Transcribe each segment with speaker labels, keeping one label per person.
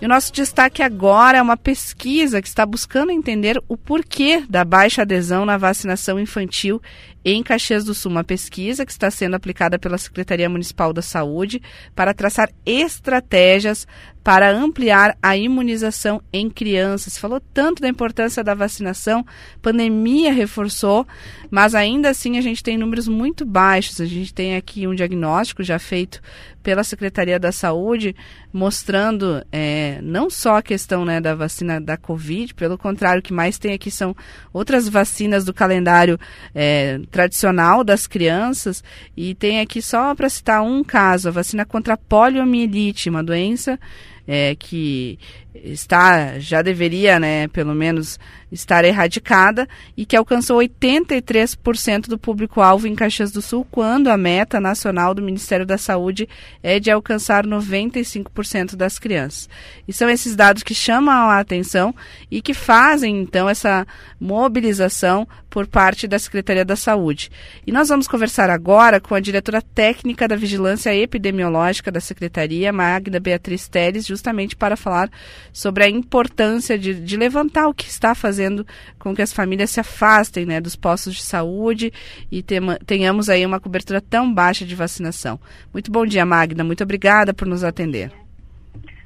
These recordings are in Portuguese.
Speaker 1: E o nosso destaque agora é uma pesquisa que está buscando entender o porquê da baixa adesão na vacinação infantil em Caxias do Sul. Uma pesquisa que está sendo aplicada pela Secretaria Municipal da Saúde para traçar estratégias para ampliar a imunização em crianças. Falou tanto da importância da vacinação, pandemia reforçou, mas ainda assim a gente tem números muito baixos. A gente tem aqui um diagnóstico já feito pela Secretaria da Saúde, mostrando é, não só a questão né, da vacina da Covid, pelo contrário, o que mais tem aqui são outras vacinas do calendário é, tradicional das crianças. E tem aqui só para citar um caso, a vacina contra a poliomielite, uma doença é, que está já deveria, né, pelo menos estar erradicada e que alcançou 83% do público-alvo em Caxias do Sul, quando a meta nacional do Ministério da Saúde é de alcançar 95% das crianças. E são esses dados que chamam a atenção e que fazem então essa mobilização por parte da Secretaria da Saúde. E nós vamos conversar agora com a diretora técnica da Vigilância Epidemiológica da Secretaria, Magda Beatriz Teles, justamente para falar sobre a importância de, de levantar o que está fazendo com que as famílias se afastem né, dos postos de saúde e tenhamos aí uma cobertura tão baixa de vacinação. Muito bom dia, Magda. Muito obrigada por nos atender.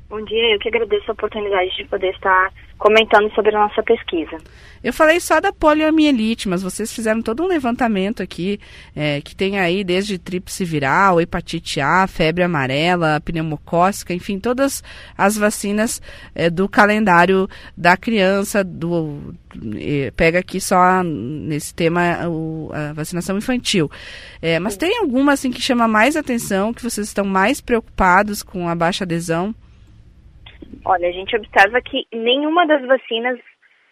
Speaker 2: Bom dia, eu que agradeço a oportunidade de poder estar comentando sobre a nossa pesquisa.
Speaker 1: Eu falei só da poliomielite, mas vocês fizeram todo um levantamento aqui, é, que tem aí desde tríplice viral, hepatite A, febre amarela, pneumocócica, enfim, todas as vacinas é, do calendário da criança, do, pega aqui só nesse tema o, a vacinação infantil. É, mas tem alguma assim que chama mais atenção, que vocês estão mais preocupados com a baixa adesão?
Speaker 2: Olha, a gente observa que nenhuma das vacinas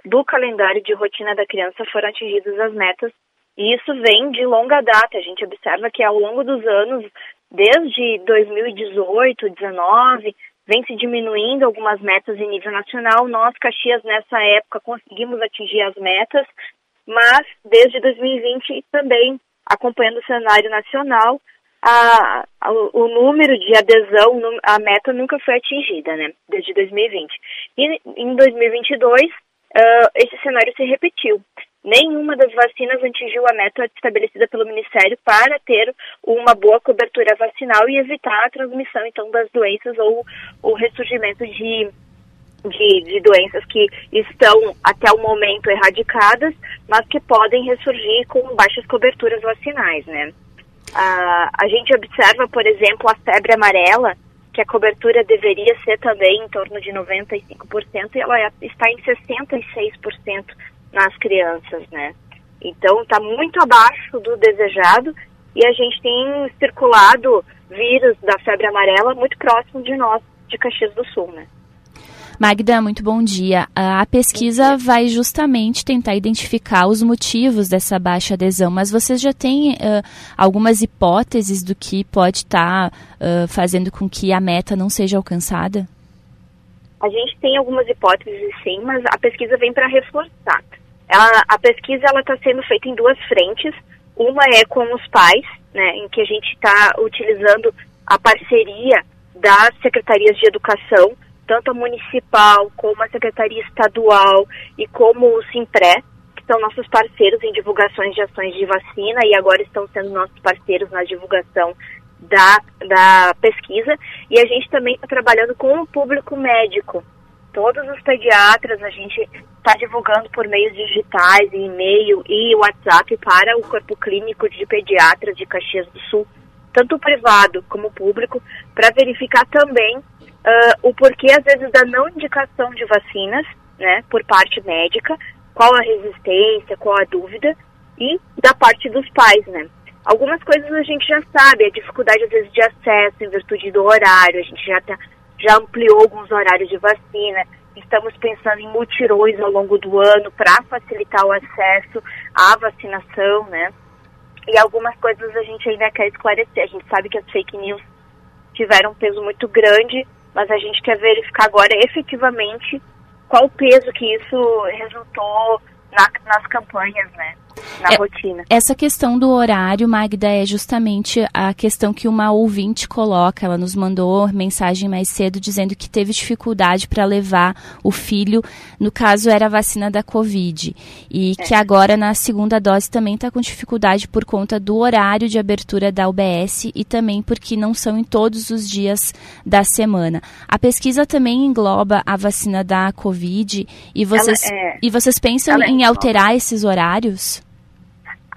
Speaker 2: do calendário de rotina da criança foram atingidas as metas, e isso vem de longa data. A gente observa que ao longo dos anos, desde 2018, 2019, vem se diminuindo algumas metas em nível nacional. Nós, Caxias, nessa época, conseguimos atingir as metas, mas desde 2020 também acompanhando o cenário nacional, a, a, o número de adesão, a meta nunca foi atingida, né, desde 2020. E em 2022, uh, esse cenário se repetiu. Nenhuma das vacinas atingiu a meta estabelecida pelo Ministério para ter uma boa cobertura vacinal e evitar a transmissão, então, das doenças ou o ressurgimento de, de, de, doenças que estão até o momento erradicadas, mas que podem ressurgir com baixas coberturas vacinais, né? A, a gente observa, por exemplo, a febre amarela, que a cobertura deveria ser também em torno de 95%, e ela está em 66% nas crianças, né? Então, está muito abaixo do desejado e a gente tem circulado vírus da febre amarela muito próximo de nós, de Caxias do Sul, né?
Speaker 3: Magda, muito bom dia. A pesquisa vai justamente tentar identificar os motivos dessa baixa adesão, mas vocês já têm uh, algumas hipóteses do que pode estar tá, uh, fazendo com que a meta não seja alcançada?
Speaker 2: A gente tem algumas hipóteses, sim, mas a pesquisa vem para reforçar. Ela, a pesquisa ela está sendo feita em duas frentes. Uma é com os pais, né, em que a gente está utilizando a parceria das secretarias de educação tanto a municipal como a secretaria estadual e como o Simpré, que são nossos parceiros em divulgações de ações de vacina e agora estão sendo nossos parceiros na divulgação da, da pesquisa. E a gente também está trabalhando com o público médico. Todos os pediatras a gente está divulgando por meios digitais, e-mail e WhatsApp para o corpo clínico de pediatras de Caxias do Sul, tanto privado como público, para verificar também uh, o porquê, às vezes, da não indicação de vacinas, né, por parte médica, qual a resistência, qual a dúvida, e da parte dos pais, né. Algumas coisas a gente já sabe, a dificuldade, às vezes, de acesso em virtude do horário, a gente já, tá, já ampliou alguns horários de vacina, estamos pensando em mutirões ao longo do ano para facilitar o acesso à vacinação, né, e algumas coisas a gente ainda quer esclarecer. A gente sabe que as fake news tiveram um peso muito grande mas a gente quer verificar agora efetivamente qual o peso que isso resultou na, nas campanhas, né? Na é, rotina.
Speaker 3: Essa questão do horário, Magda, é justamente a questão que uma ouvinte coloca. Ela nos mandou mensagem mais cedo dizendo que teve dificuldade para levar o filho, no caso era a vacina da Covid, e é. que agora na segunda dose também está com dificuldade por conta do horário de abertura da UBS e também porque não são em todos os dias da semana. A pesquisa também engloba a vacina da Covid e vocês, é, e vocês pensam em alterar esses horários?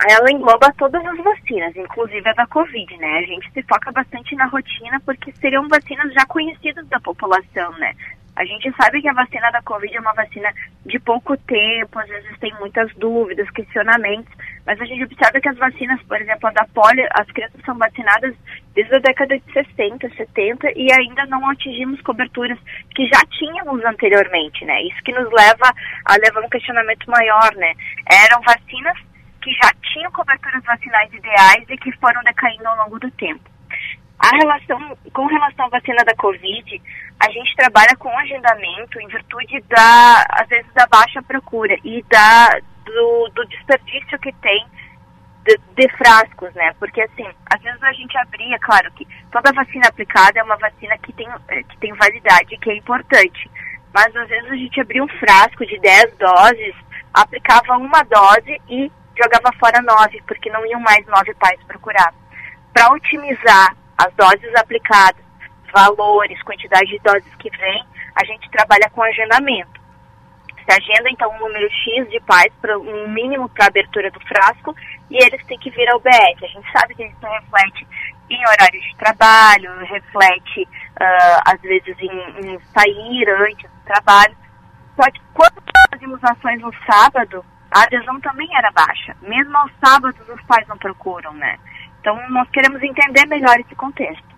Speaker 2: Ela engloba todas as vacinas, inclusive a da Covid, né? A gente se foca bastante na rotina porque seriam vacinas já conhecidas da população, né? A gente sabe que a vacina da Covid é uma vacina de pouco tempo, às vezes tem muitas dúvidas, questionamentos, mas a gente observa que as vacinas, por exemplo, a da polio, as crianças são vacinadas desde a década de 60, 70 e ainda não atingimos coberturas que já tínhamos anteriormente, né? Isso que nos leva a levar um questionamento maior, né? Eram vacinas que já tinham coberturas vacinais ideais e que foram decaindo ao longo do tempo. A relação, com relação à vacina da Covid, a gente trabalha com agendamento em virtude da, às vezes, da baixa procura e da, do, do desperdício que tem de, de, frascos, né? Porque, assim, às vezes a gente abria, claro que toda vacina aplicada é uma vacina que tem, que tem validade, que é importante. Mas, às vezes, a gente abria um frasco de 10 doses, aplicava uma dose e jogava fora nove, porque não iam mais nove pais procurar. Para otimizar as doses aplicadas, valores, quantidade de doses que vem, a gente trabalha com agendamento. Se agenda, então, um número X de pais, para um mínimo para abertura do frasco, e eles têm que vir ao BS. A gente sabe que isso reflete em horário de trabalho, reflete, uh, às vezes, em, em sair antes do trabalho. Só que quando fazemos ações no sábado, a adesão também era baixa. Mesmo aos sábados os pais não procuram, né? Então nós queremos entender melhor esse contexto.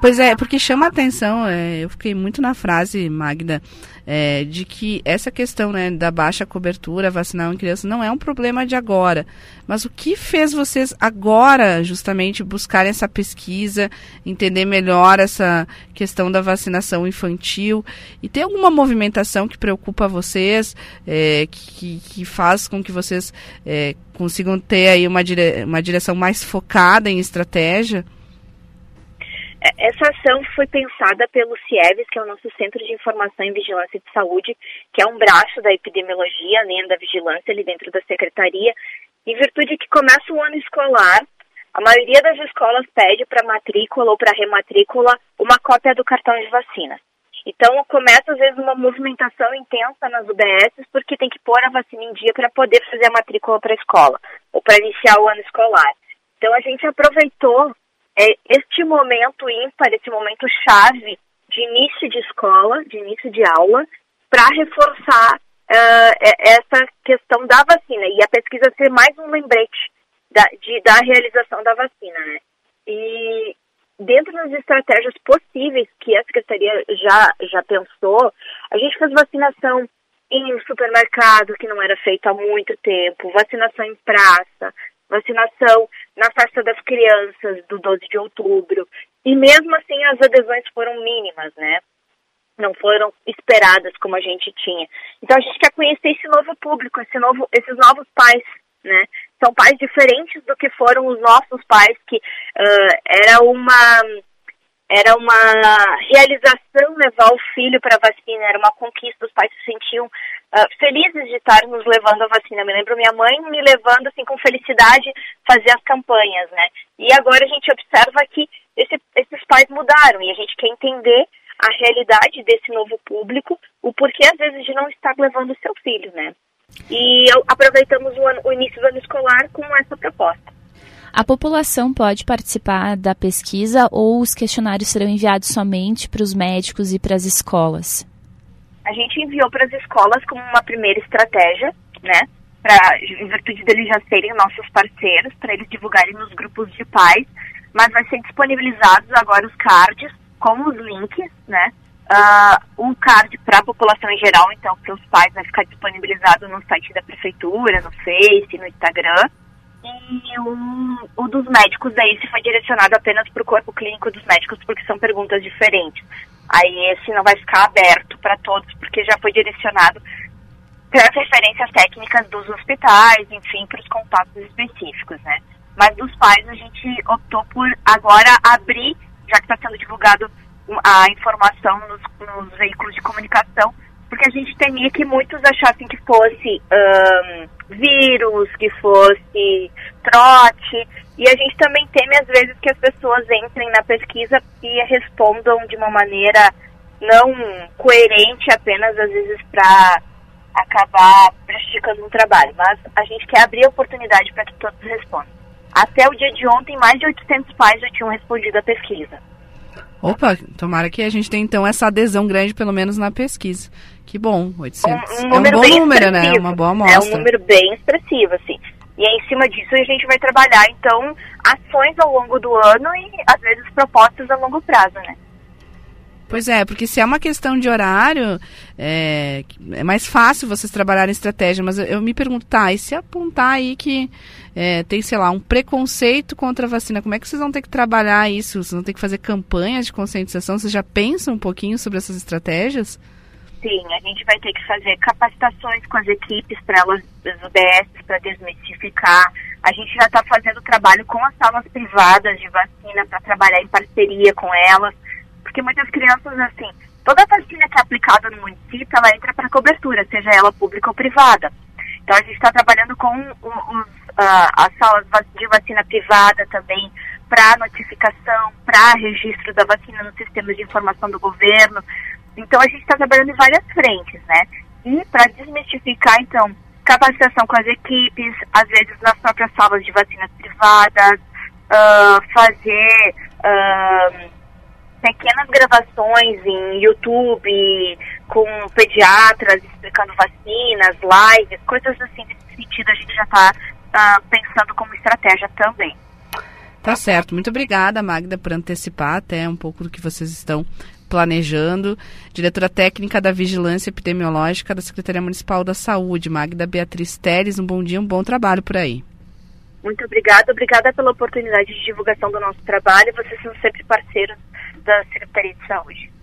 Speaker 1: Pois é, porque chama a atenção, é, eu fiquei muito na frase, Magda, é, de que essa questão né, da baixa cobertura vacinal em crianças não é um problema de agora. Mas o que fez vocês agora, justamente, buscarem essa pesquisa, entender melhor essa questão da vacinação infantil? E tem alguma movimentação que preocupa vocês, é, que, que faz com que vocês é, consigam ter aí uma, dire uma direção mais focada em estratégia?
Speaker 2: É, essa ação foi pensada pelo CIEVES, que é o nosso Centro de Informação e Vigilância de Saúde, que é um braço da epidemiologia, nem da vigilância ali dentro da secretaria, em virtude que começa o ano escolar, a maioria das escolas pede para matrícula ou para rematrícula uma cópia do cartão de vacina. Então começa às vezes uma movimentação intensa nas UBSs porque tem que pôr a vacina em dia para poder fazer a matrícula para a escola ou para iniciar o ano escolar. Então a gente aproveitou é este momento ímpar, esse momento chave de início de escola, de início de aula, para reforçar uh, essa questão da vacina e a pesquisa ser mais um lembrete da, de, da realização da vacina. Né? E dentro das estratégias possíveis que a Secretaria já, já pensou, a gente fez vacinação em supermercado, que não era feito há muito tempo, vacinação em praça, vacinação na festa das crianças do 12 de outubro. E mesmo assim as adesões foram mínimas, né? Não foram esperadas como a gente tinha. Então a gente quer conhecer esse novo público, esse novo, esses novos pais, né? São pais diferentes do que foram os nossos pais, que uh, era uma era uma realização levar o filho para a vacina, era uma conquista, os pais se sentiam uh, felizes de estar nos levando à vacina. Eu me lembro minha mãe me levando assim com felicidade fazer as campanhas, né? E agora a gente observa que esse, esses pais mudaram e a gente quer entender a realidade desse novo público, o porquê às vezes de não estar levando o seu filho, né? E aproveitamos o, ano, o início do ano escolar com essa proposta.
Speaker 3: A população pode participar da pesquisa ou os questionários serão enviados somente para os médicos e para as escolas?
Speaker 2: A gente enviou para as escolas como uma primeira estratégia, né? Pra, em virtude deles já serem nossos parceiros, para eles divulgarem nos grupos de pais, mas vai ser disponibilizados agora os cards com os links, né? Uh, um card para a população em geral, então para os pais vai ficar disponibilizado no site da prefeitura, no Face, no Instagram e o, o dos médicos aí se foi direcionado apenas para o corpo clínico dos médicos, porque são perguntas diferentes. Aí esse não vai ficar aberto para todos, porque já foi direcionado para as referências técnicas dos hospitais, enfim, para os contatos específicos, né? Mas dos pais a gente optou por agora abrir, já que está sendo divulgado a informação nos, nos, veículos de comunicação, porque a gente temia que muitos achassem que fosse um, vírus, que fosse trote, e a gente também teme às vezes que as pessoas entrem na pesquisa e respondam de uma maneira não coerente apenas às vezes para acabar prejudicando um trabalho, mas a gente quer abrir a oportunidade para que todos respondam. Até o dia de ontem, mais de 800 pais já tinham respondido à pesquisa.
Speaker 1: Opa, tomara que a gente tenha então essa adesão grande, pelo menos na pesquisa. Que bom, 800. Um, um é um bom número, né? É uma boa amostra.
Speaker 2: É um número bem expressivo, assim. E em cima disso a gente vai trabalhar, então, ações ao longo do ano e, às vezes, propostas a longo prazo, né?
Speaker 1: Pois é, porque se é uma questão de horário, é, é mais fácil vocês trabalharem estratégia, mas eu, eu, me pergunto, tá, e se apontar aí que é, tem, sei lá, um preconceito contra a vacina, como é que vocês vão ter que trabalhar isso? Vocês vão ter que fazer campanhas de conscientização? Vocês já pensam um pouquinho sobre essas estratégias?
Speaker 2: Sim, a gente vai ter que fazer capacitações com as equipes para elas, as UBS, para desmistificar. A gente já está fazendo trabalho com as salas privadas de vacina para trabalhar em parceria com elas porque muitas crianças, assim, toda vacina que é aplicada no município, ela entra para cobertura, seja ela pública ou privada. Então, a gente está trabalhando com uh, as salas de vacina privada também, para notificação, para registro da vacina nos sistemas de informação do governo. Então, a gente está trabalhando em várias frentes, né? E para desmistificar, então, capacitação com as equipes, às vezes nas próprias salas de vacinas privadas, uh, fazer. Uh, pequenas gravações em YouTube com pediatras explicando vacinas, lives, coisas assim nesse sentido a gente já está uh, ah, pensando como estratégia também.
Speaker 1: Tá certo. Muito obrigada, Magda, por antecipar até um pouco do que vocês estão planejando. Diretora técnica da Vigilância Epidemiológica da Secretaria Municipal da Saúde, Magda Beatriz Teres. Um bom dia, um bom trabalho por aí.
Speaker 2: Muito obrigada, obrigada pela oportunidade de divulgação do nosso trabalho. Vocês são sempre parceiros da Secretaria de Saúde.